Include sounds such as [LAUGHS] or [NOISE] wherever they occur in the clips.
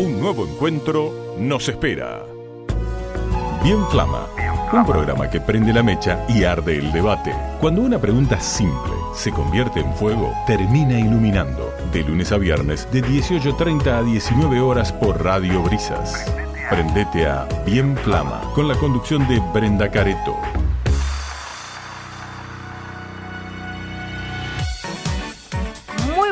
Un nuevo encuentro nos espera. Bien Flama, un programa que prende la mecha y arde el debate. Cuando una pregunta simple se convierte en fuego, termina iluminando. De lunes a viernes, de 18.30 a 19 horas por Radio Brisas. Prendete a Bien Flama, con la conducción de Brenda Careto.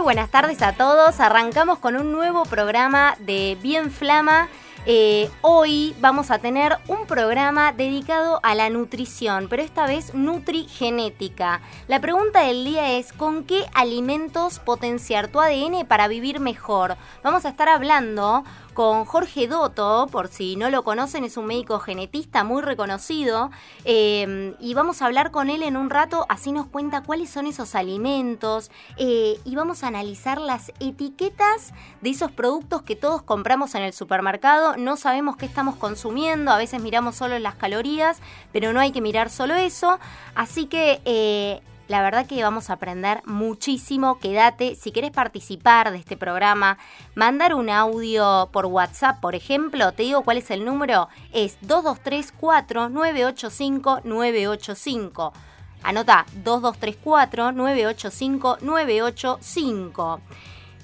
Buenas tardes a todos. Arrancamos con un nuevo programa de Bien Flama. Eh, hoy vamos a tener un programa dedicado a la nutrición, pero esta vez nutrigenética. La pregunta del día es, ¿con qué alimentos potenciar tu ADN para vivir mejor? Vamos a estar hablando con Jorge Dotto, por si no lo conocen, es un médico genetista muy reconocido, eh, y vamos a hablar con él en un rato, así nos cuenta cuáles son esos alimentos, eh, y vamos a analizar las etiquetas de esos productos que todos compramos en el supermercado, no sabemos qué estamos consumiendo, a veces miramos solo las calorías, pero no hay que mirar solo eso, así que... Eh, la verdad que vamos a aprender muchísimo. Quédate. Si quieres participar de este programa, mandar un audio por WhatsApp, por ejemplo, te digo cuál es el número. Es 2234 985 985. Anota 2234 985 985.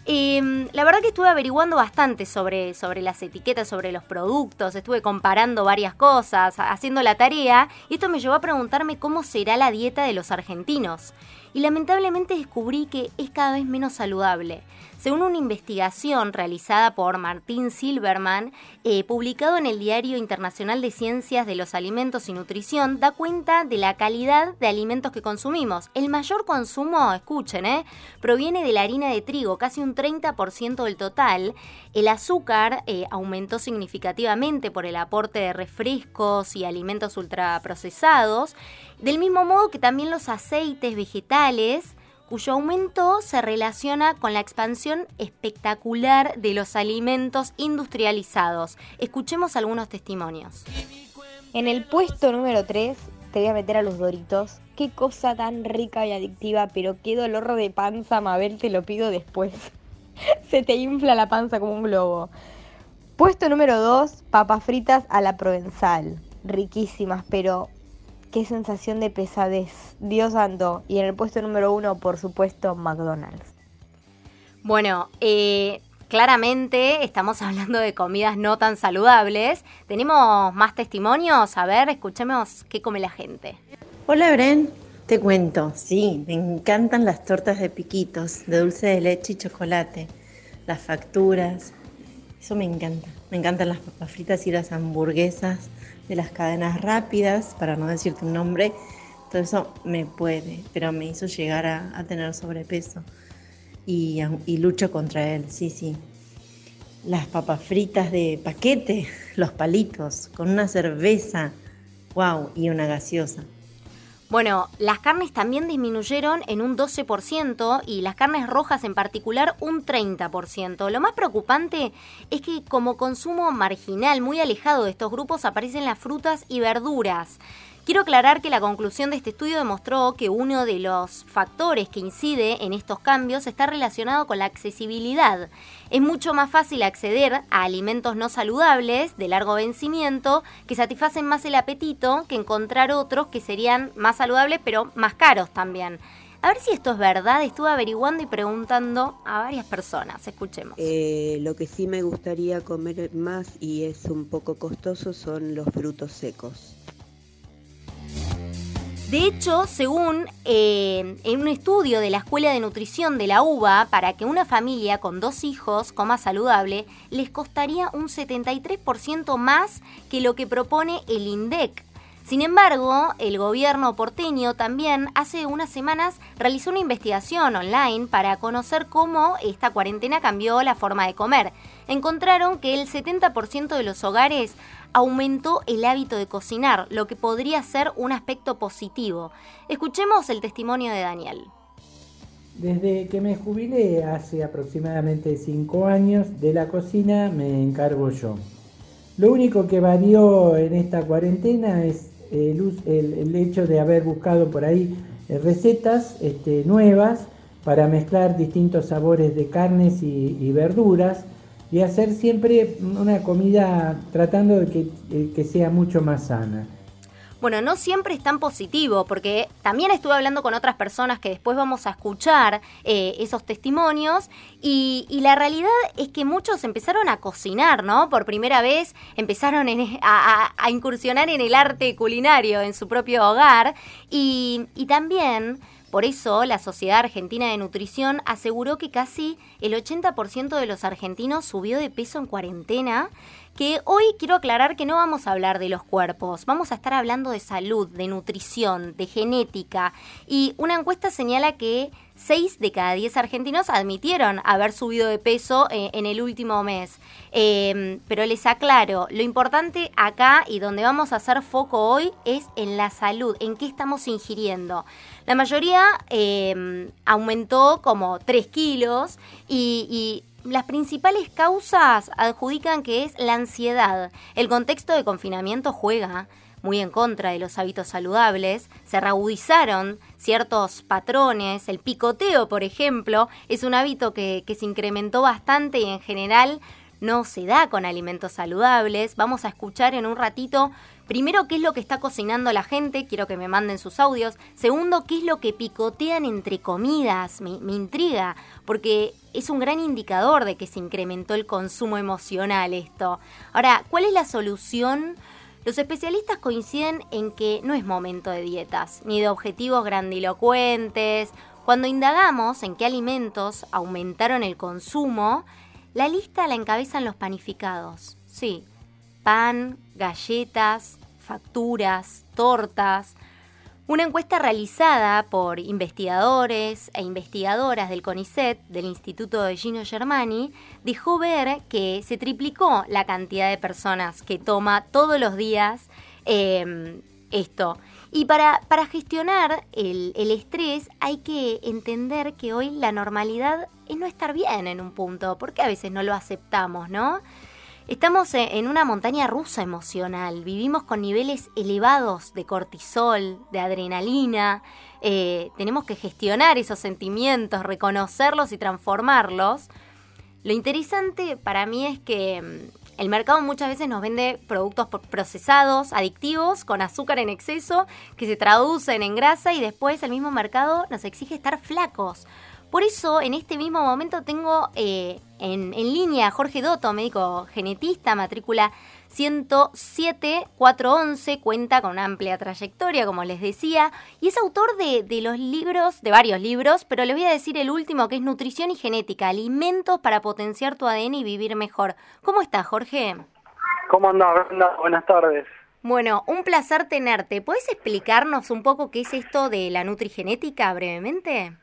Eh, la verdad que estuve averiguando bastante sobre, sobre las etiquetas, sobre los productos, estuve comparando varias cosas, haciendo la tarea, y esto me llevó a preguntarme cómo será la dieta de los argentinos. Y lamentablemente descubrí que es cada vez menos saludable. Según una investigación realizada por Martín Silverman, eh, publicado en el Diario Internacional de Ciencias de los Alimentos y Nutrición, da cuenta de la calidad de alimentos que consumimos. El mayor consumo, escuchen, eh, proviene de la harina de trigo, casi un 30% del total. El azúcar eh, aumentó significativamente por el aporte de refrescos y alimentos ultraprocesados, del mismo modo que también los aceites vegetales, cuyo aumento se relaciona con la expansión espectacular de los alimentos industrializados. Escuchemos algunos testimonios. En el puesto número 3 te voy a meter a los doritos. Qué cosa tan rica y adictiva, pero qué dolor de panza, Mabel, te lo pido después. [LAUGHS] Se te infla la panza como un globo. Puesto número 2, papas fritas a la provenzal. Riquísimas, pero qué sensación de pesadez. Dios santo. Y en el puesto número uno, por supuesto, McDonald's. Bueno, eh, claramente estamos [LAUGHS] hablando de comidas no tan saludables. ¿Tenemos más testimonios? A ver, escuchemos qué come la gente. Hola, Bren. Te cuento, sí, me encantan las tortas de piquitos, de dulce de leche y chocolate, las facturas, eso me encanta. Me encantan las papas fritas y las hamburguesas de las cadenas rápidas, para no decirte un nombre, todo eso me puede, pero me hizo llegar a, tener sobrepeso y, y lucho contra él, sí, sí. Las papas fritas de paquete, [LAUGHS] los palitos, con una cerveza, wow, y una gaseosa. Bueno, las carnes también disminuyeron en un 12% y las carnes rojas en particular un 30%. Lo más preocupante es que como consumo marginal, muy alejado de estos grupos, aparecen las frutas y verduras. Quiero aclarar que la conclusión de este estudio demostró que uno de los factores que incide en estos cambios está relacionado con la accesibilidad. Es mucho más fácil acceder a alimentos no saludables de largo vencimiento que satisfacen más el apetito que encontrar otros que serían más saludables pero más caros también. A ver si esto es verdad, estuve averiguando y preguntando a varias personas. Escuchemos. Eh, lo que sí me gustaría comer más y es un poco costoso son los frutos secos. De hecho, según eh, en un estudio de la Escuela de Nutrición de la UBA, para que una familia con dos hijos coma saludable, les costaría un 73% más que lo que propone el INDEC. Sin embargo, el gobierno porteño también hace unas semanas realizó una investigación online para conocer cómo esta cuarentena cambió la forma de comer. Encontraron que el 70% de los hogares aumentó el hábito de cocinar, lo que podría ser un aspecto positivo. Escuchemos el testimonio de Daniel. Desde que me jubilé hace aproximadamente 5 años de la cocina me encargo yo. Lo único que varió en esta cuarentena es el, hecho de haber buscado por ahí eh, recetas este, nuevas para mezclar distintos sabores de carnes y verduras y hacer siempre una comida tratando de que, eh, que sea mucho más sana bueno, no siempre es tan positivo, porque también estuve hablando con otras personas que después vamos a escuchar eh, esos testimonios, y, la realidad es que muchos empezaron a cocinar, ¿no? Por primera vez empezaron [LAUGHS] a, incursionar en el arte culinario en su propio hogar, y, y también... Por eso, la Sociedad Argentina de Nutrición aseguró que casi el 80% de los argentinos subió de peso en cuarentena que hoy quiero aclarar que no vamos a hablar de los cuerpos, vamos a estar hablando de salud, de nutrición, de genética. Y una encuesta señala que 6 de cada 10 argentinos admitieron haber subido de peso eh, en el último mes. Em, pero les aclaro, lo importante acá y donde vamos a hacer foco hoy es en la salud, en qué estamos ingiriendo. La mayoría em, aumentó como 3 kilos y las principales causas adjudican que es la ansiedad. El contexto de confinamiento juega muy en contra de los hábitos saludables, se reagudizaron ciertos patrones, el picoteo, por ejemplo, es un hábito que, que se incrementó bastante y en general no se da con alimentos saludables. Vamos a escuchar en un ratito Primero, qué es lo que está cocinando la gente, quiero que me manden sus audios. Segundo, qué es lo que picotean entre comidas, me, intriga, porque es un gran indicador de que se incrementó el consumo emocional esto. Ahora, ¿cuál es la solución? Los especialistas coinciden en que no es momento de dietas, ni de objetivos grandilocuentes. Cuando indagamos en qué alimentos aumentaron el consumo, la lista la encabezan los panificados. Sí, pan, galletas, facturas, tortas. Una encuesta realizada por investigadores e investigadoras del CONICET, del Instituto de Gino Germani, dejó ver que se triplicó la cantidad de personas que toma todos los días em, esto. Y para, para gestionar el, el, estrés hay que entender que hoy la normalidad es no estar bien en un punto, porque a veces no lo aceptamos, ¿no? Estamos en una montaña rusa emocional, vivimos con niveles elevados de cortisol, de adrenalina, eh, tenemos que gestionar esos sentimientos, reconocerlos y transformarlos. Lo interesante para mí es que mm, el mercado muchas veces nos vende productos procesados, adictivos, con azúcar en exceso, que se traducen en grasa y después el mismo mercado nos exige estar flacos. Por eso, en este mismo momento tengo eh, en, línea Jorge Dotto, médico genetista, matrícula 107411, cuenta con una amplia trayectoria, como les decía, y es autor de, los libros, de varios libros, pero les voy a decir el último, que es Nutrición y Genética, alimentos para potenciar tu ADN y vivir mejor. ¿Cómo estás, Jorge? ¿Cómo andás, Buenas tardes. Bueno, un placer tenerte. ¿Puedes explicarnos un poco qué es esto de la nutrigenética brevemente?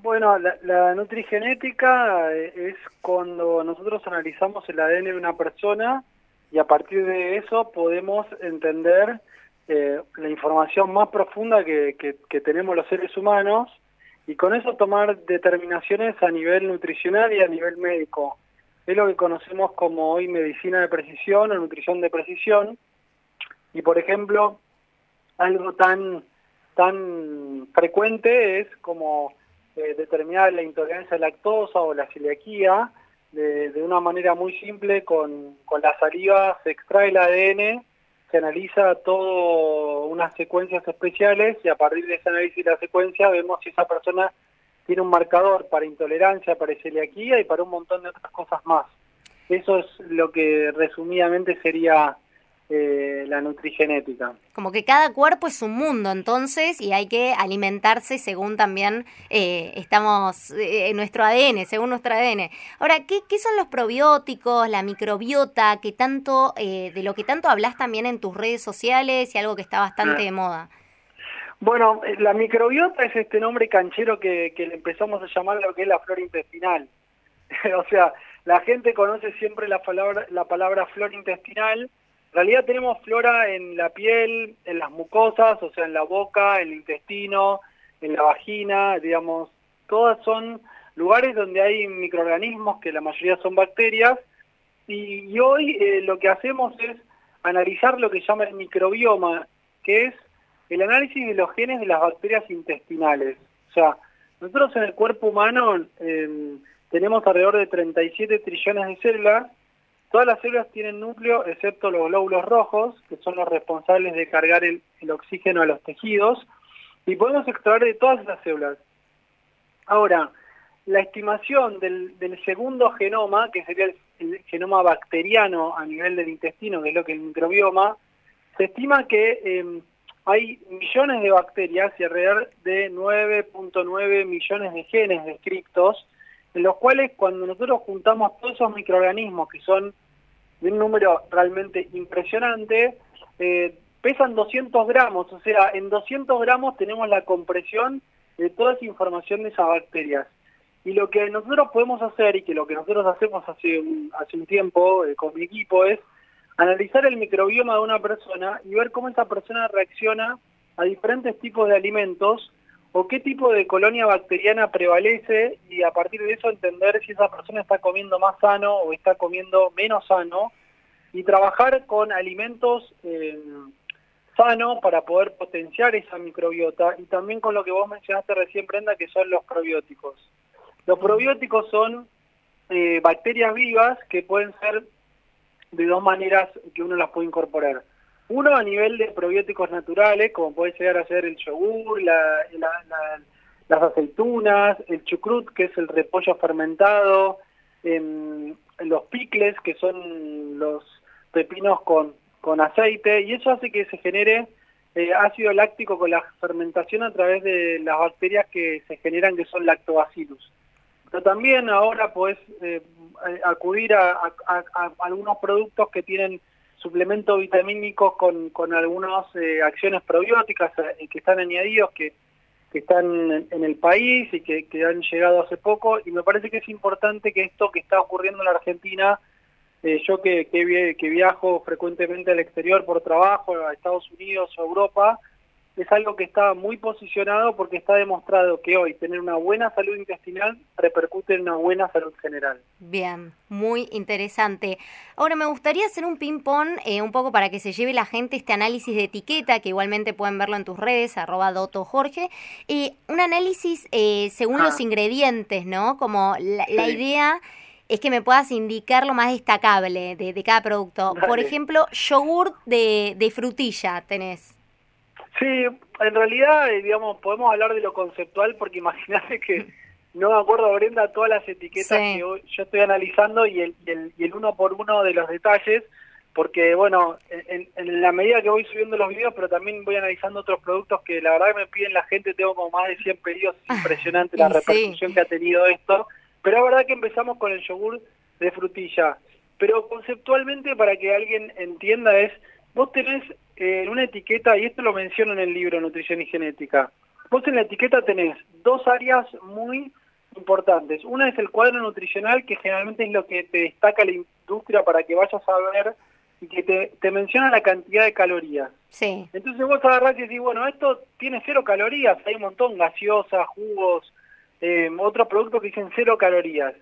Bueno, la, nutrigenética eh, es cuando nosotros analizamos el ADN de una persona y a partir de eso podemos entender eh, la información más profunda que, que, tenemos los seres humanos y con eso tomar determinaciones a nivel nutricional y a nivel médico. Es lo que conocemos como hoy medicina de precisión o nutrición de precisión. Y por ejemplo, algo tan, tan frecuente es como eh, determinar la intolerancia lactosa o la celiaquía de, una manera muy simple con, con la saliva se extrae el ADN se analiza todo unas secuencias especiales y a partir de ese análisis de la secuencia vemos si esa persona tiene un marcador para intolerancia, para celiaquía y para un montón de otras cosas más. Eso es lo que resumidamente sería eh, la nutrigenética. Como que cada cuerpo es un mundo entonces y hay que alimentarse según también eh, estamos en eh, nuestro ADN, según nuestro ADN. Ahora, ¿qué, ¿qué, son los probióticos, la microbiota, que tanto, de lo que tanto hablas también en tus redes sociales y algo que está bastante de moda? Bueno, la microbiota es este nombre canchero que, que le empezamos a llamar lo que es la flora intestinal. [LAUGHS] o sea, la gente conoce siempre la palabra, la palabra flora intestinal, en realidad tenemos flora en la piel, en las mucosas, o sea, en la boca, en el intestino, en la vagina, digamos, todas son lugares donde hay microorganismos, que la mayoría son bacterias, y, hoy eh, lo que hacemos es analizar lo que llama el microbioma, que es el análisis de los genes de las bacterias intestinales. O sea, nosotros en el cuerpo humano em, tenemos alrededor de 37 trillones de células. Todas las células tienen núcleo, excepto los glóbulos rojos, que son los responsables de cargar el, oxígeno a los tejidos, y podemos extraer de todas esas células. Ahora, la estimación del, segundo genoma, que sería el, genoma bacteriano a nivel del intestino, que es lo que es el microbioma, se estima que em, hay millones de bacterias y alrededor de 9.9 millones de genes descriptos, en los cuales cuando nosotros juntamos todos esos microorganismos, que son de un número realmente impresionante, eh, pesan 200 gramos, o sea, en 200 gramos tenemos la compresión de toda esa información de esas bacterias. Y lo que nosotros podemos hacer, y que lo que nosotros hacemos hace un, hace un tiempo eh, con mi equipo, es analizar el microbioma de una persona y ver cómo esa persona reacciona a diferentes tipos de alimentos o qué tipo de colonia bacteriana prevalece y a partir de eso entender si esa persona está comiendo más sano o está comiendo menos sano y trabajar con alimentos eh, sanos para poder potenciar esa microbiota y también con lo que vos mencionaste recién, Brenda, que son los probióticos. Los probióticos son eh, bacterias vivas que pueden ser de dos maneras que uno las puede incorporar. Uno a nivel de probióticos naturales, como puede llegar a ser el yogur, las aceitunas, el chucrut, que es el repollo fermentado, em, los picles, que son los pepinos con, con aceite, y eso hace que se genere eh, ácido láctico con la fermentación a través de las bacterias que se generan, que son lactobacillus. Pero también ahora puedes eh, eh, acudir a, algunos productos que tienen suplementos vitamínicos con, con algunas eh, acciones probióticas que están añadidos, que, que están en, el país y que, que, han llegado hace poco. Y me parece que es importante que esto que está ocurriendo en la Argentina, yo que, que, que viajo frecuentemente al exterior por trabajo, a Estados Unidos o Europa, es algo que está muy posicionado porque está demostrado que hoy tener una buena salud intestinal repercute en una buena salud general. Bien, muy interesante. Ahora me gustaría hacer un ping-pong eh, un poco para que se lleve la gente este análisis de etiqueta, que igualmente pueden verlo en tus redes, arroba Doto Jorge. Eh, un análisis eh, según los ah. ingredientes, ¿no? Como la, idea es que me puedas indicar lo más destacable de, cada producto. Por ejemplo, yogur de, de frutilla tenés. Sí, en realidad, eh, digamos, podemos hablar de lo conceptual porque [LAUGHS] imagínate que no me acuerdo, Brenda, todas las etiquetas que yo, estoy analizando y el, y el, uno por uno de los detalles, porque, bueno, en, la medida que voy subiendo los videos, pero también voy analizando otros productos que la verdad que me piden la gente, tengo como más de 100 pedidos, es impresionante la repercusión que ha tenido esto, pero la verdad que empezamos con el yogur de frutilla, pero conceptualmente para que alguien entienda es, vos tenés en una etiqueta, y esto lo menciono en el libro Nutrición y Genética, vos en la etiqueta tenés dos áreas muy importantes. Una es el cuadro nutricional, que generalmente es lo que te destaca la industria para que vayas a ver y que te, menciona la cantidad de calorías. Sí. Entonces vos agarrás y decís, bueno, esto tiene cero calorías, hay un montón, gaseosas, jugos, eh, otros productos que dicen cero calorías.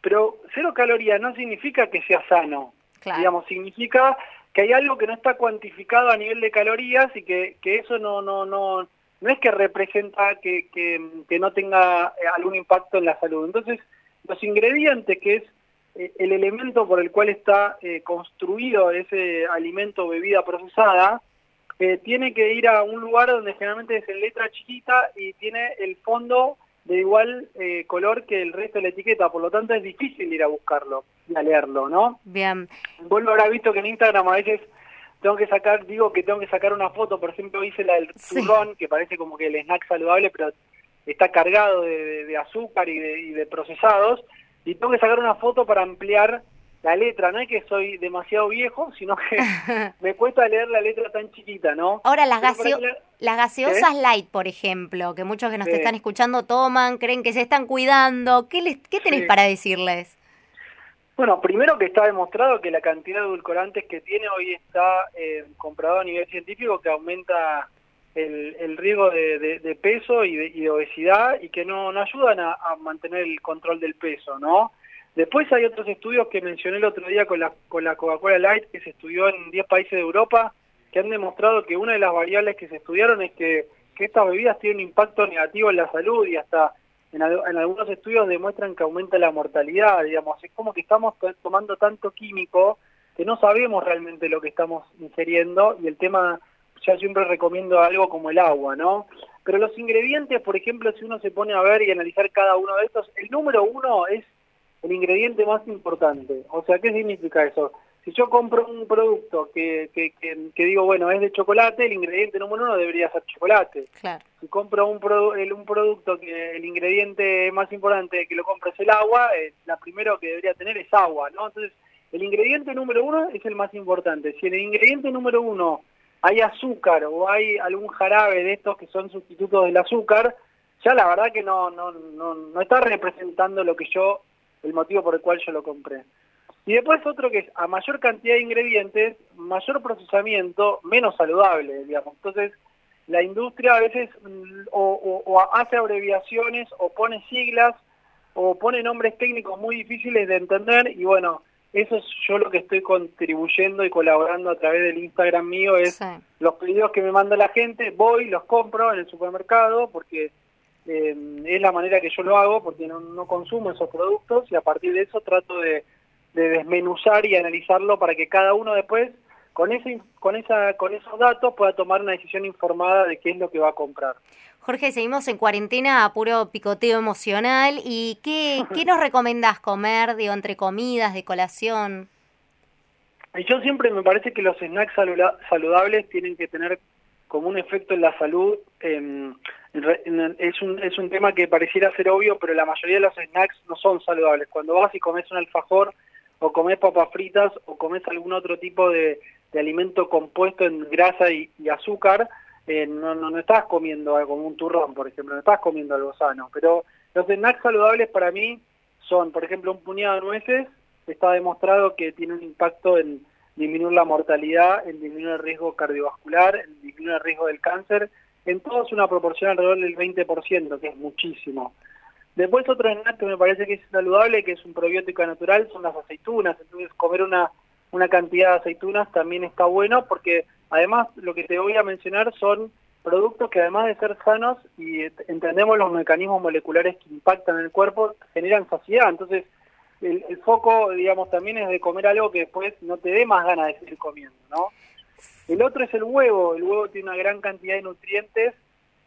Pero cero calorías no significa que sea sano. Digamos, significa que hay algo que no está cuantificado a nivel de calorías y que, que eso no, no, no, no es que representa que, que, no tenga eh, algún impacto en la salud. Entonces, los ingredientes, que es eh, el elemento por el cual está eh, construido ese alimento bebida procesada, tiene que ir a un lugar donde generalmente es en letra chiquita y tiene el fondo de igual eh, color que el resto de la etiqueta, por lo tanto es difícil ir a buscarlo a leerlo, ¿no? Bien. Vos lo habrás visto que en Instagram a veces tengo que sacar, digo que tengo que sacar una foto, por ejemplo hice la del turrón, que parece como que el snack saludable, pero está cargado de, azúcar y de, y de procesados, y tengo que sacar una foto para ampliar la letra, no es que soy demasiado viejo, sino que [LAUGHS] me cuesta leer la letra tan chiquita, ¿no? Ahora, las, las gaseosas light, por ejemplo, que muchos que nos están escuchando toman, creen que se están cuidando, ¿qué, les, qué tenés para decirles? Bueno, primero que está demostrado que la cantidad de edulcorantes que tiene hoy está eh, a nivel científico que aumenta el, riesgo de, peso y de, obesidad y que no, no ayudan a mantener el control del peso, ¿no? Después hay otros estudios que mencioné el otro día con la, con la Coca-Cola Light, que se estudió en 10 países de Europa, que han demostrado que una de las variables que se estudiaron es que, que estas bebidas tienen un impacto negativo en la salud y hasta en, algunos estudios demuestran que aumenta la mortalidad, digamos, es como que estamos tomando tanto químico que no sabemos realmente lo que estamos ingiriendo y el tema, ya siempre recomiendo algo como el agua, ¿no? Pero los ingredientes, por ejemplo, si uno se pone a ver y analizar cada uno de estos, el número uno es el ingrediente más importante. O sea, ¿qué significa eso? Si yo compro un producto que, que, que, digo, bueno, es de chocolate, el ingrediente número uno debería ser chocolate. Claro. Si compro un, un producto que el ingrediente más importante que lo compro es el agua, eh, la primero que debería tener es agua, ¿no? Entonces, el ingrediente número uno es el más importante. Si en el ingrediente número uno hay azúcar o hay algún jarabe de estos que son sustitutos del azúcar, ya la verdad que no, no, no, no está representando lo que yo, el motivo por el cual yo lo compré. Y después otro que es a mayor cantidad de ingredientes, mayor procesamiento, menos saludable, digamos. Entonces, la industria a veces mm, o, hace abreviaciones o pone siglas o pone nombres técnicos muy difíciles de entender y bueno, eso es yo lo que estoy contribuyendo y colaborando a través del Instagram mío es los pedidos que me manda la gente, voy, los compro en el supermercado porque eh, es la manera que yo lo hago porque no, no consumo esos productos y a partir de eso trato de de desmenuzar y analizarlo para que cada uno después con ese con esa con esos datos pueda tomar una decisión informada de qué es lo que va a comprar. Jorge, seguimos en cuarentena a puro picoteo emocional y ¿qué, qué nos recomendás comer, digo, entre comidas, de colación? Yo siempre me parece que los snacks saludables tienen que tener como un efecto en la salud. es, un, es un tema que pareciera ser obvio, pero la mayoría de los snacks no son saludables. Cuando vas y comes un alfajor, o comes papas fritas o comes algún otro tipo de, alimento compuesto en grasa y, azúcar, eh, no, no, estás comiendo algo como un turrón, por ejemplo, no estás comiendo algo sano. Pero los snacks saludables para mí son, por ejemplo, un puñado de nueces, está demostrado que tiene un impacto en disminuir la mortalidad, en disminuir el riesgo cardiovascular, en disminuir el riesgo del cáncer, en todo es una proporción alrededor del 20%, que es muchísimo. Después otro snack que me parece que es saludable, que es un probiótico natural, son las aceitunas. Entonces comer una, una cantidad de aceitunas también está bueno porque además lo que te voy a mencionar son productos que además de ser sanos y entendemos los mecanismos moleculares que impactan en el cuerpo, generan saciedad. Entonces el, el foco, digamos, también es de comer algo que después no te dé más ganas de seguir comiendo, ¿no? El otro es el huevo. El huevo tiene una gran cantidad de nutrientes,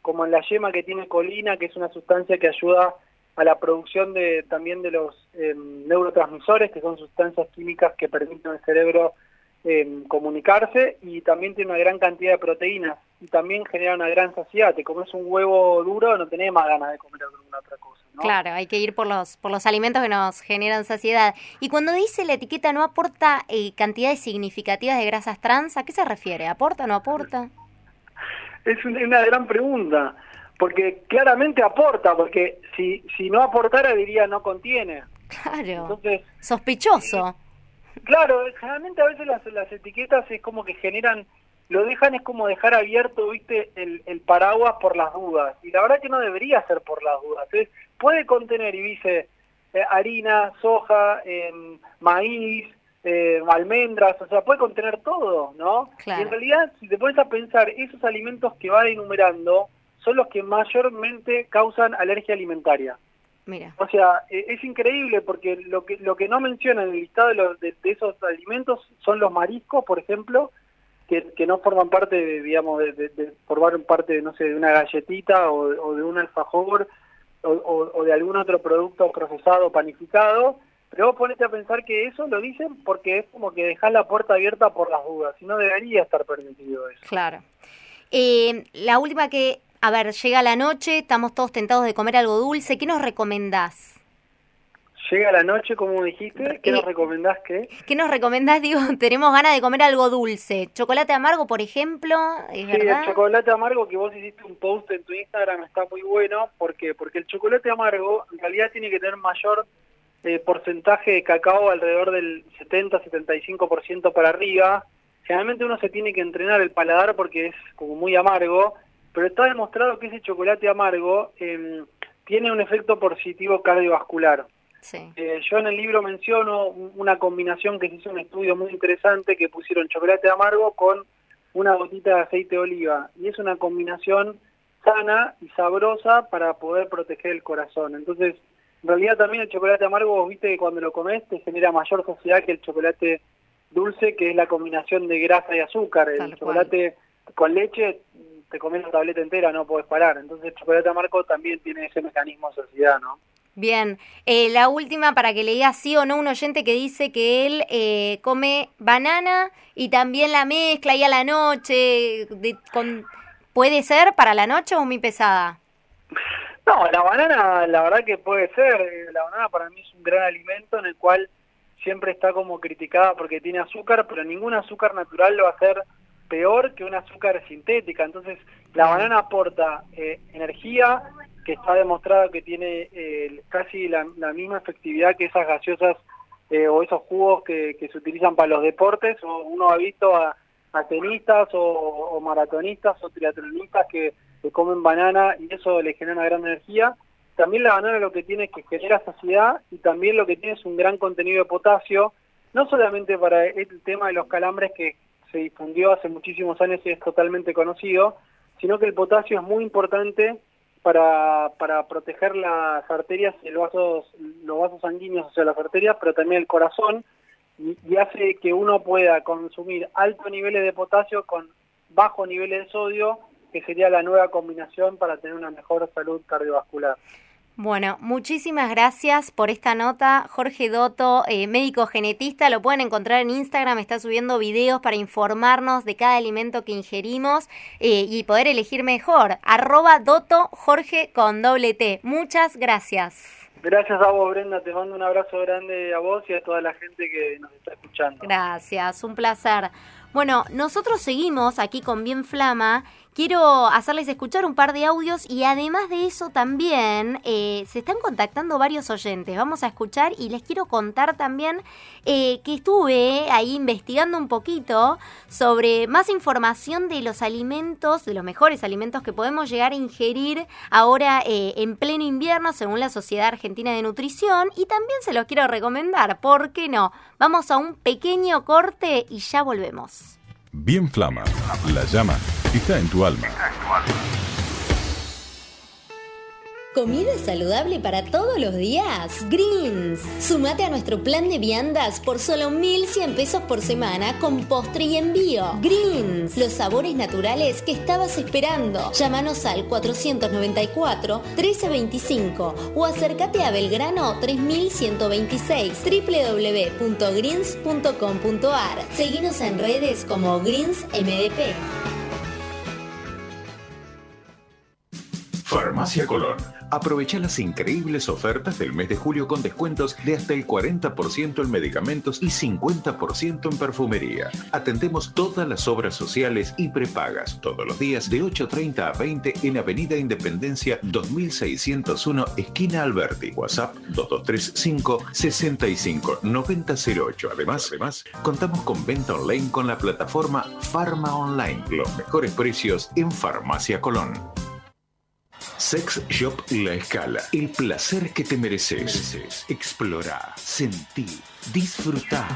como en la yema que tiene colina, que es una sustancia que ayuda a la producción de también de los em, neurotransmisores, que son sustancias químicas que permiten al cerebro em, comunicarse, y también tiene una gran cantidad de proteínas, y también genera una gran saciedad. Te comes un huevo duro, no tenés más ganas de comer alguna otra cosa. ¿no? Claro, hay que ir por los, por los alimentos que nos generan saciedad. Y cuando dice la etiqueta no aporta eh, cantidades significativas de grasas trans, ¿a qué se refiere? ¿Aporta o no aporta? Es una gran pregunta porque claramente aporta, porque si, si no aportara diría no contiene. Claro. Entonces, Sospechoso. Claro, generalmente a veces las, las etiquetas es como que generan, lo dejan es como dejar abierto, viste, el, el paraguas por las dudas. Y la verdad que no debería ser por las dudas. Entonces, puede contener, y dice, eh, harina, soja, em, maíz, eh, almendras, o sea, puede contener todo, ¿no? Y en realidad, si te pones a pensar, esos alimentos que va enumerando, son los que mayormente causan alergia alimentaria. Mira. O sea, e, es increíble porque lo que lo que no menciona en el listado de, los, de, esos alimentos son los mariscos, por ejemplo, que, que no forman parte, de, digamos, de, formar parte, no sé, de una galletita o, de un alfajor o, o, de algún otro producto procesado, panificado. Pero vos ponete a pensar que eso lo dicen porque es como que dejar la puerta abierta por las dudas, y no debería estar permitido eso. Claro. Eh, la última que a ver, llega la noche, estamos todos tentados de comer algo dulce, ¿qué nos recomendás? Llega la noche, como dijiste, ¿qué nos recomendás qué? ¿Qué nos recomendás? [LAUGHS] Digo, tenemos ganas de comer algo dulce. ¿Chocolate amargo, por ejemplo? sí, el chocolate amargo que vos hiciste un post en tu Instagram está muy bueno. ¿Por qué? Porque el chocolate amargo en realidad tiene que tener mayor eh, porcentaje de cacao, alrededor del 70-75% para arriba. Generalmente uno se tiene que entrenar el paladar porque es como muy amargo pero está demostrado que ese chocolate amargo em, tiene un efecto positivo cardiovascular. Eh, yo en el libro menciono una combinación que se hizo un estudio muy interesante que pusieron chocolate amargo con una gotita de aceite de oliva y es una combinación sana y sabrosa para poder proteger el corazón. Entonces, en realidad también el chocolate amargo, vos viste que cuando lo comes te genera mayor saciedad que el chocolate dulce, que es la combinación de grasa y azúcar. El chocolate con leche te comes la tableta entera, no puedes parar. Entonces chocolate amargo también tiene ese mecanismo de saciedad, ¿no? Bien, eh, la última para que le diga sí o no un oyente que dice que él eh, come banana y también la mezcla y a la noche. con, ¿Puede ser para la noche o muy pesada? No, la banana la verdad que puede ser. Eh, la banana para mí es un gran alimento en el cual siempre está como criticada porque tiene azúcar, pero ningún azúcar natural lo va a hacer peor que un azúcar sintética. Entonces, la banana aporta energía, que está demostrado que tiene eh, casi la, misma efectividad que esas gaseosas eh, o esos jugos que, se utilizan para los deportes. O uno ha visto a, tenistas o, maratonistas o triatlonistas que, comen banana y eso le genera una gran energía. También la banana lo que tiene es que genera saciedad y también lo que tiene es un gran contenido de potasio, no solamente para el tema de los calambres que se difundió hace muchísimos años y es totalmente conocido, sino que el potasio es muy importante para, para proteger las arterias y los vasos, los vasos sanguíneos, o sea, las arterias, pero también el corazón, y, hace que uno pueda consumir altos niveles de potasio con bajos niveles de sodio, que sería la nueva combinación para tener una mejor salud cardiovascular. Bueno, muchísimas gracias por esta nota. Jorge Doto, eh, médico genetista, lo pueden encontrar en Instagram, está subiendo videos para informarnos de cada alimento que ingerimos eh, y poder elegir mejor. Arroba Doto Jorge con doble T. Muchas gracias. Gracias a vos, Brenda. Te mando un abrazo grande a vos y a toda la gente que nos está escuchando. Gracias, un placer. Bueno, nosotros seguimos aquí con Bien Flama quiero hacerles escuchar un par de audios y además de eso también eh, se están contactando varios oyentes. Vamos a escuchar y les quiero contar también eh, que estuve ahí investigando un poquito sobre más información de los alimentos, de los mejores alimentos que podemos llegar a ingerir ahora eh, en pleno invierno según la Sociedad Argentina de Nutrición y también se los quiero recomendar, ¿por qué no? Vamos a un pequeño corte y ya volvemos. Bien Flama, la llama está en tu alma. ¿Comida saludable para todos los días? Greens. Sumate a nuestro plan de viandas por solo 1.100 pesos por semana con postre y envío. Greens. Los sabores naturales que estabas esperando. Llámanos al 494-1325 o acércate a Belgrano 3126 www.greens.com.ar. Seguinos en redes como Greens MDP. Farmacia Colón Aprovecha las increíbles ofertas del mes de julio con descuentos de hasta el 40% en medicamentos y 50% en perfumería. Atendemos todas las obras sociales y prepagas todos los días de 8.30 a 20 en Avenida Independencia 2601, esquina Alberti. WhatsApp 2235 65 9008. Además, además, contamos con venta online con la plataforma Pharma Online. Los mejores precios en Farmacia Colón. Sex Shop La Escala. El placer que te mereces. Explora, sentir, disfrutar.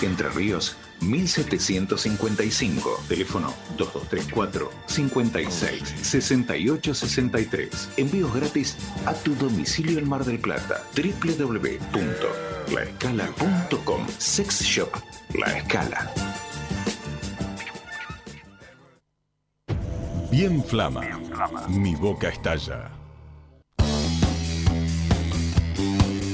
Entre Ríos 1755. Teléfono 2234 56 68 63. Envíos gratis a tu domicilio en Mar del Plata. www.laescala.com. Sex Shop La Escala. Bien Flama. Mi boca estalla.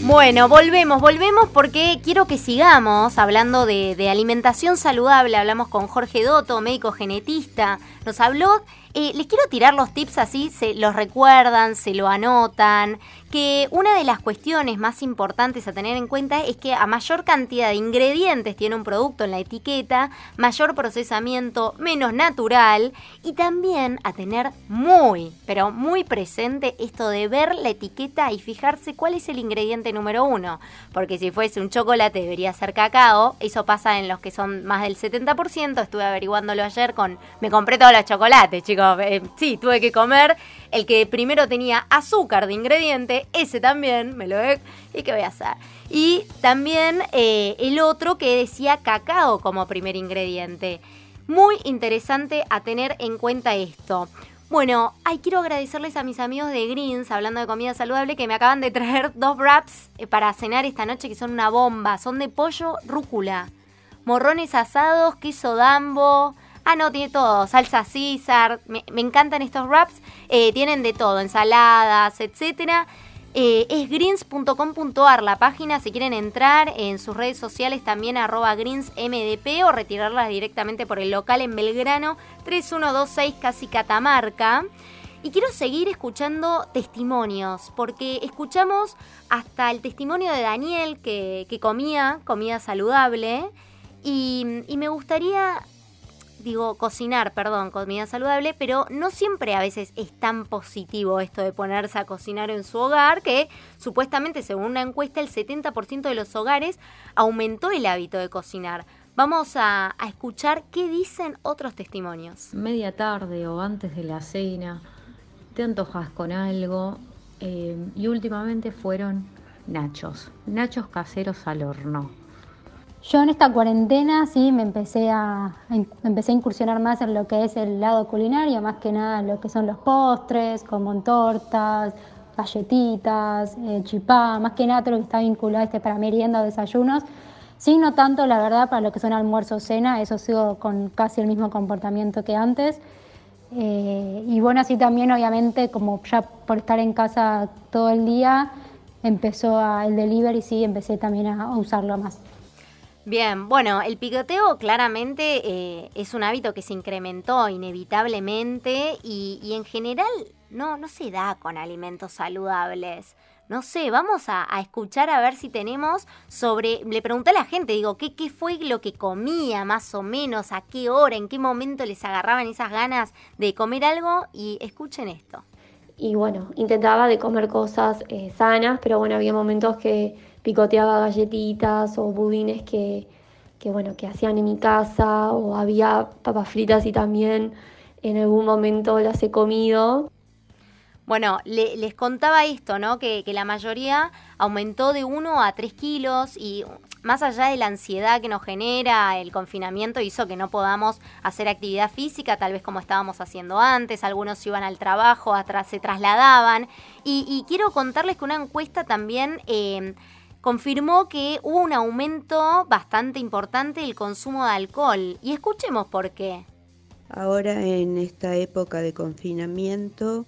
Bueno, volvemos, volvemos porque quiero que sigamos hablando de, de, alimentación saludable. Hablamos con Jorge Doto, médico genetista. Nos habló eh, les quiero tirar los tips así, se los recuerdan, se lo anotan, que una de las cuestiones más importantes a tener en cuenta es que a mayor cantidad de ingredientes tiene un producto en la etiqueta, mayor procesamiento, menos natural y también a tener muy, pero muy presente esto de ver la etiqueta y fijarse cuál es el ingrediente número uno, porque si fuese un chocolate debería ser cacao, eso pasa en los que son más del 70%, estuve averiguándolo ayer con, me compré todos los chocolates chicos, eh, sí, tuve que comer el que primero tenía azúcar de ingrediente, ese también me lo he... ¿Y qué voy a hacer? Y también eh, el otro que decía cacao como primer ingrediente. Muy interesante a tener en cuenta esto. Bueno, ay, quiero agradecerles a mis amigos de Greens, hablando de comida saludable, que me acaban de traer [LAUGHS] dos wraps eh, para cenar esta noche que son una bomba. Son de pollo rúcula, morrones asados, queso dambo. Ah, no, tiene todo, salsa César. Me, encantan estos wraps. Eh, tienen de todo, ensaladas, etcétera. Eh, es greens.com.ar la página si quieren entrar en sus redes sociales también arroba greensmdp o retirarlas directamente por el local en Belgrano 3126 casi Catamarca. Y quiero seguir escuchando testimonios, porque escuchamos hasta el testimonio de Daniel que, comía comida saludable y, y me gustaría digo, cocinar, perdón, comida saludable, pero no siempre a veces es tan positivo esto de ponerse a cocinar en su hogar, que supuestamente según una encuesta el 70% de los hogares aumentó el hábito de cocinar. Vamos a, escuchar qué dicen otros testimonios. Media tarde o antes de la cena, te antojas con algo eh, y últimamente fueron nachos, nachos caseros al horno yo en esta cuarentena sí me empecé a, empecé a incursionar más en lo que es el lado culinario, más que nada lo que son los postres, como tortas, galletitas, eh, chipá, más que nada todo lo que está vinculado este para merienda o desayunos. Sí, no tanto, la verdad, para lo que son almuerzo cena, eso sigo con casi el mismo comportamiento que antes. Eh, y bueno, así también, obviamente, como ya por estar en casa todo el día, empezó el delivery, sí, empecé también a usarlo más. Bien, bueno, el picoteo claramente eh, es un hábito que se incrementó inevitablemente y, en general no, no se da con alimentos saludables. No sé, vamos a, escuchar a ver si tenemos sobre... Le pregunté a la gente, digo, ¿qué, ¿qué fue lo que comía más o menos? ¿A qué hora? ¿En qué momento les agarraban esas ganas de comer algo? Y escuchen esto. Y bueno, intentaba de comer cosas eh, sanas, pero bueno, había momentos que picoteaba galletitas o budines que, bueno, que hacían en mi casa o había papas fritas y también en algún momento las he comido. Bueno, les contaba esto, ¿no? Que, que, la mayoría aumentó de 1 a 3 kilos y más allá de la ansiedad que nos genera el confinamiento hizo que no podamos hacer actividad física, tal vez como estábamos haciendo antes, algunos iban al trabajo, atrás se trasladaban. Y, quiero contarles que una encuesta también... Eh, confirmó que hubo un aumento bastante importante del consumo de alcohol. Y escuchemos por qué. Ahora en esta época de confinamiento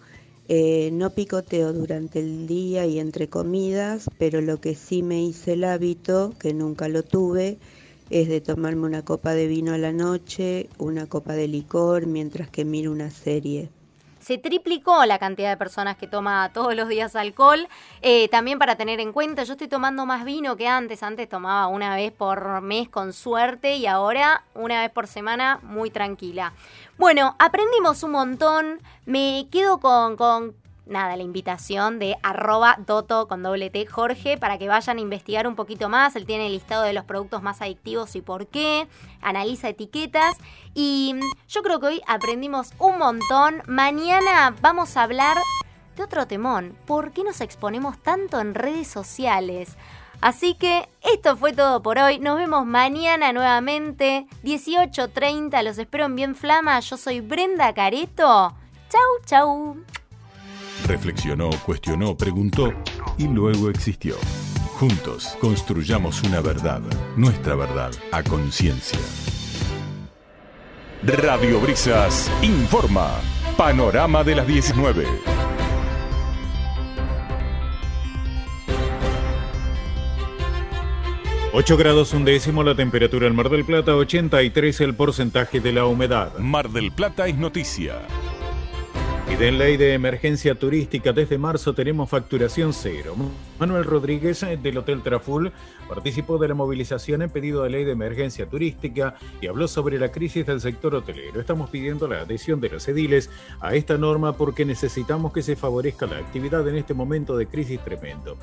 eh, no picoteo durante el día y entre comidas, pero lo que sí me hice el hábito, que nunca lo tuve, es de tomarme una copa de vino a la noche, una copa de licor mientras que miro una serie se triplicó la cantidad de personas que toma todos los días alcohol. Eh, también para tener en cuenta, yo estoy tomando más vino que antes. Antes tomaba una vez por mes con suerte y ahora una vez por semana muy tranquila. Bueno, aprendimos un montón. Me quedo con, con nada, la invitación de arroba doto con doble T Jorge para que vayan a investigar un poquito más. Él tiene el listado de los productos más adictivos y por qué, analiza etiquetas y yo creo que hoy aprendimos un montón. Mañana vamos a hablar de otro temón, ¿por qué nos exponemos tanto en redes sociales? Así que esto fue todo por hoy. Nos vemos mañana nuevamente, 18.30. Los espero en Bien Flama. Yo soy Brenda Careto. Chau, chau. Reflexionó, cuestionó, preguntó y luego existió. Juntos construyamos una verdad, nuestra verdad, a conciencia. Radio Brisas informa. Panorama de las 19. Ocho grados un décimo la temperatura en Mar del Plata, 83 el porcentaje de la humedad. Mar del Plata es noticia. De ley de emergencia turística desde marzo tenemos facturación cero. Manuel Rodríguez eh, del Hotel Traful participó de la movilización en pedido de ley de emergencia turística y habló sobre la crisis del sector hotelero. Estamos pidiendo la adhesión de los ediles a esta norma porque necesitamos que se favorezca la actividad en este momento de crisis tremendo.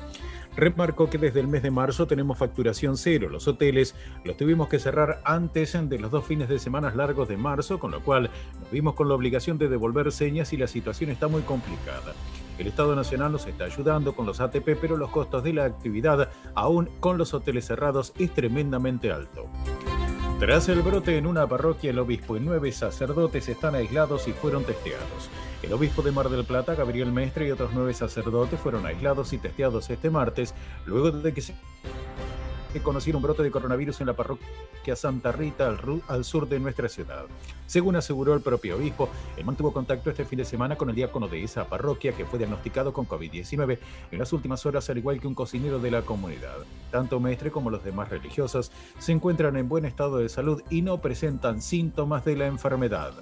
Remarcó que desde el mes de marzo tenemos facturación cero. Los hoteles los tuvimos que cerrar antes de los dos fines de semana largos de marzo, con lo cual nos vimos con la obligación de devolver señas y la situación está muy complicada. El Estado Nacional nos está ayudando con los ATP, pero los costos de la actividad, aún con los hoteles cerrados, es tremendamente alto. Tras el brote en una parroquia, el obispo y nueve sacerdotes están aislados y fueron testeados. El obispo de Mar del Plata, Gabriel Mestre, y otros nueve sacerdotes fueron aislados y testeados este martes, luego de que se conociera un brote de coronavirus en la parroquia Santa Rita, al, sur de nuestra ciudad. Según aseguró el propio obispo, él mantuvo contacto este fin de semana con el diácono de esa parroquia que fue diagnosticado con COVID-19 en las últimas horas, al igual que un cocinero de la comunidad. Tanto Mestre como los demás religiosos se encuentran en buen estado de salud y no presentan síntomas de la enfermedad.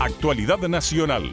Actualidad Nacional.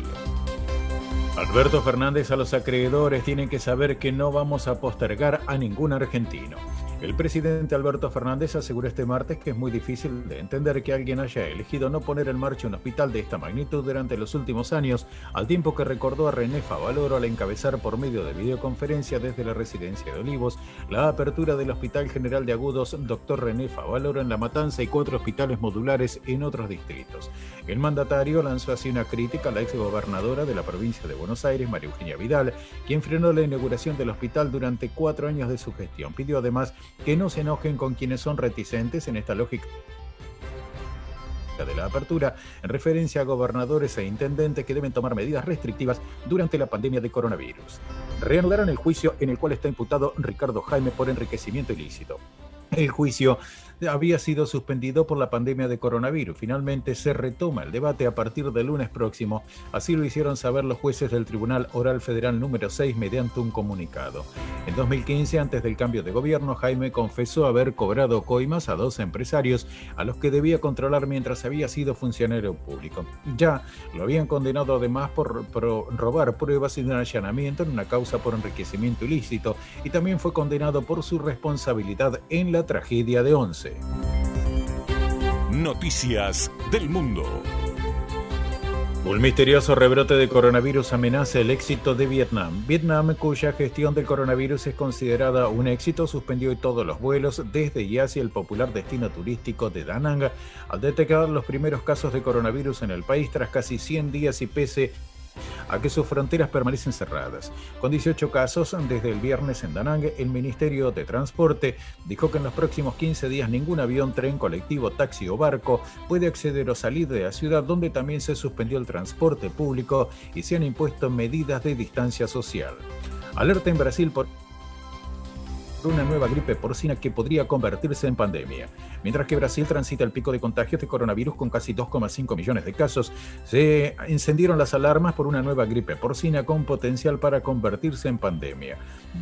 Alberto Fernández a los acreedores tienen que saber que no vamos a postergar a ningún argentino. El presidente Alberto Fernández aseguró este martes que es muy difícil de entender que alguien haya elegido no poner en marcha un hospital de esta magnitud durante los últimos años, al tiempo que recordó a René Favaloro al encabezar por medio de videoconferencia desde la residencia de Olivos la apertura del Hospital General de Agudos Dr. René Favaloro en La Matanza y cuatro hospitales modulares en otros distritos. El mandatario lanzó así una crítica a la exgobernadora de la provincia de Buenos Aires, María Eugenia Vidal, quien frenó la inauguración del hospital durante cuatro años de su gestión. Pidió además que no se enojen con quienes son reticentes en esta lógica de la apertura, en referencia a gobernadores e intendentes que deben tomar medidas restrictivas durante la pandemia de coronavirus. Reanudaron el juicio en el cual está imputado Ricardo Jaime por enriquecimiento ilícito. El juicio había sido suspendido por la pandemia de coronavirus. Finalmente se retoma el debate a partir del lunes próximo. Así lo hicieron saber los jueces del Tribunal Oral Federal número 6 mediante un comunicado. En 2015, antes del cambio de gobierno, Jaime confesó haber cobrado coimas a dos empresarios a los que debía controlar mientras había sido funcionario público. Ya lo habían condenado además por, robar pruebas y un allanamiento en una causa por enriquecimiento ilícito y también fue condenado por su responsabilidad en la tragedia de Once. Noticias del Mundo. Un misterioso rebrote de coronavirus amenaza el éxito de Vietnam. Vietnam, cuya gestión del coronavirus es considerada un éxito, suspendió todos los vuelos desde y hacia el popular destino turístico de Da Nang al detectar los primeros casos de coronavirus en el país tras casi 100 días y pese a que sus fronteras permanecen cerradas. Con 18 casos desde el viernes en Danang, el Ministerio de Transporte dijo que en los próximos 15 días ningún avión, tren, colectivo, taxi o barco puede acceder o salir de la ciudad donde también se suspendió el transporte público y se han impuesto medidas de distancia social. Alerta en Brasil por una nueva gripe porcina que podría convertirse en pandemia. Mientras que Brasil transita el pico de contagios de coronavirus con casi 2,5 millones de casos, se encendieron las alarmas por una nueva gripe porcina con potencial para convertirse en pandemia.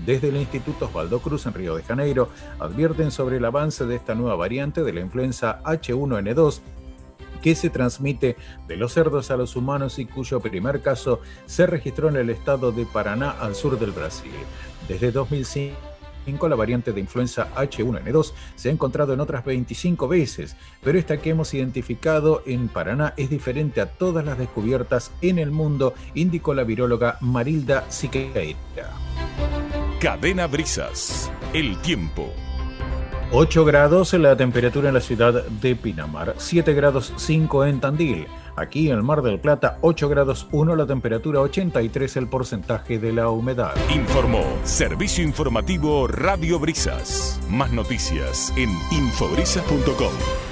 Desde el Instituto Osvaldo Cruz en Río de Janeiro advierten sobre el avance de esta nueva variante de la influenza H1N2 que se transmite de los cerdos a los humanos y cuyo primer caso se registró en el estado de Paraná al sur del Brasil. Desde 2005 la variante de influenza H1N2 se ha encontrado en otras 25 veces, pero esta que hemos identificado en Paraná es diferente a todas las descubiertas en el mundo, indicó la viróloga Marilda Siqueira. Cadena Brisas, el tiempo. 8 grados la temperatura en la ciudad de Pinamar, 7 grados 5 en Tandil. Aquí en el Mar del Plata, 8 grados 1 la temperatura, 83 el porcentaje de la humedad. Informó Servicio Informativo Radio Brisas. Más noticias en infobrisas.com.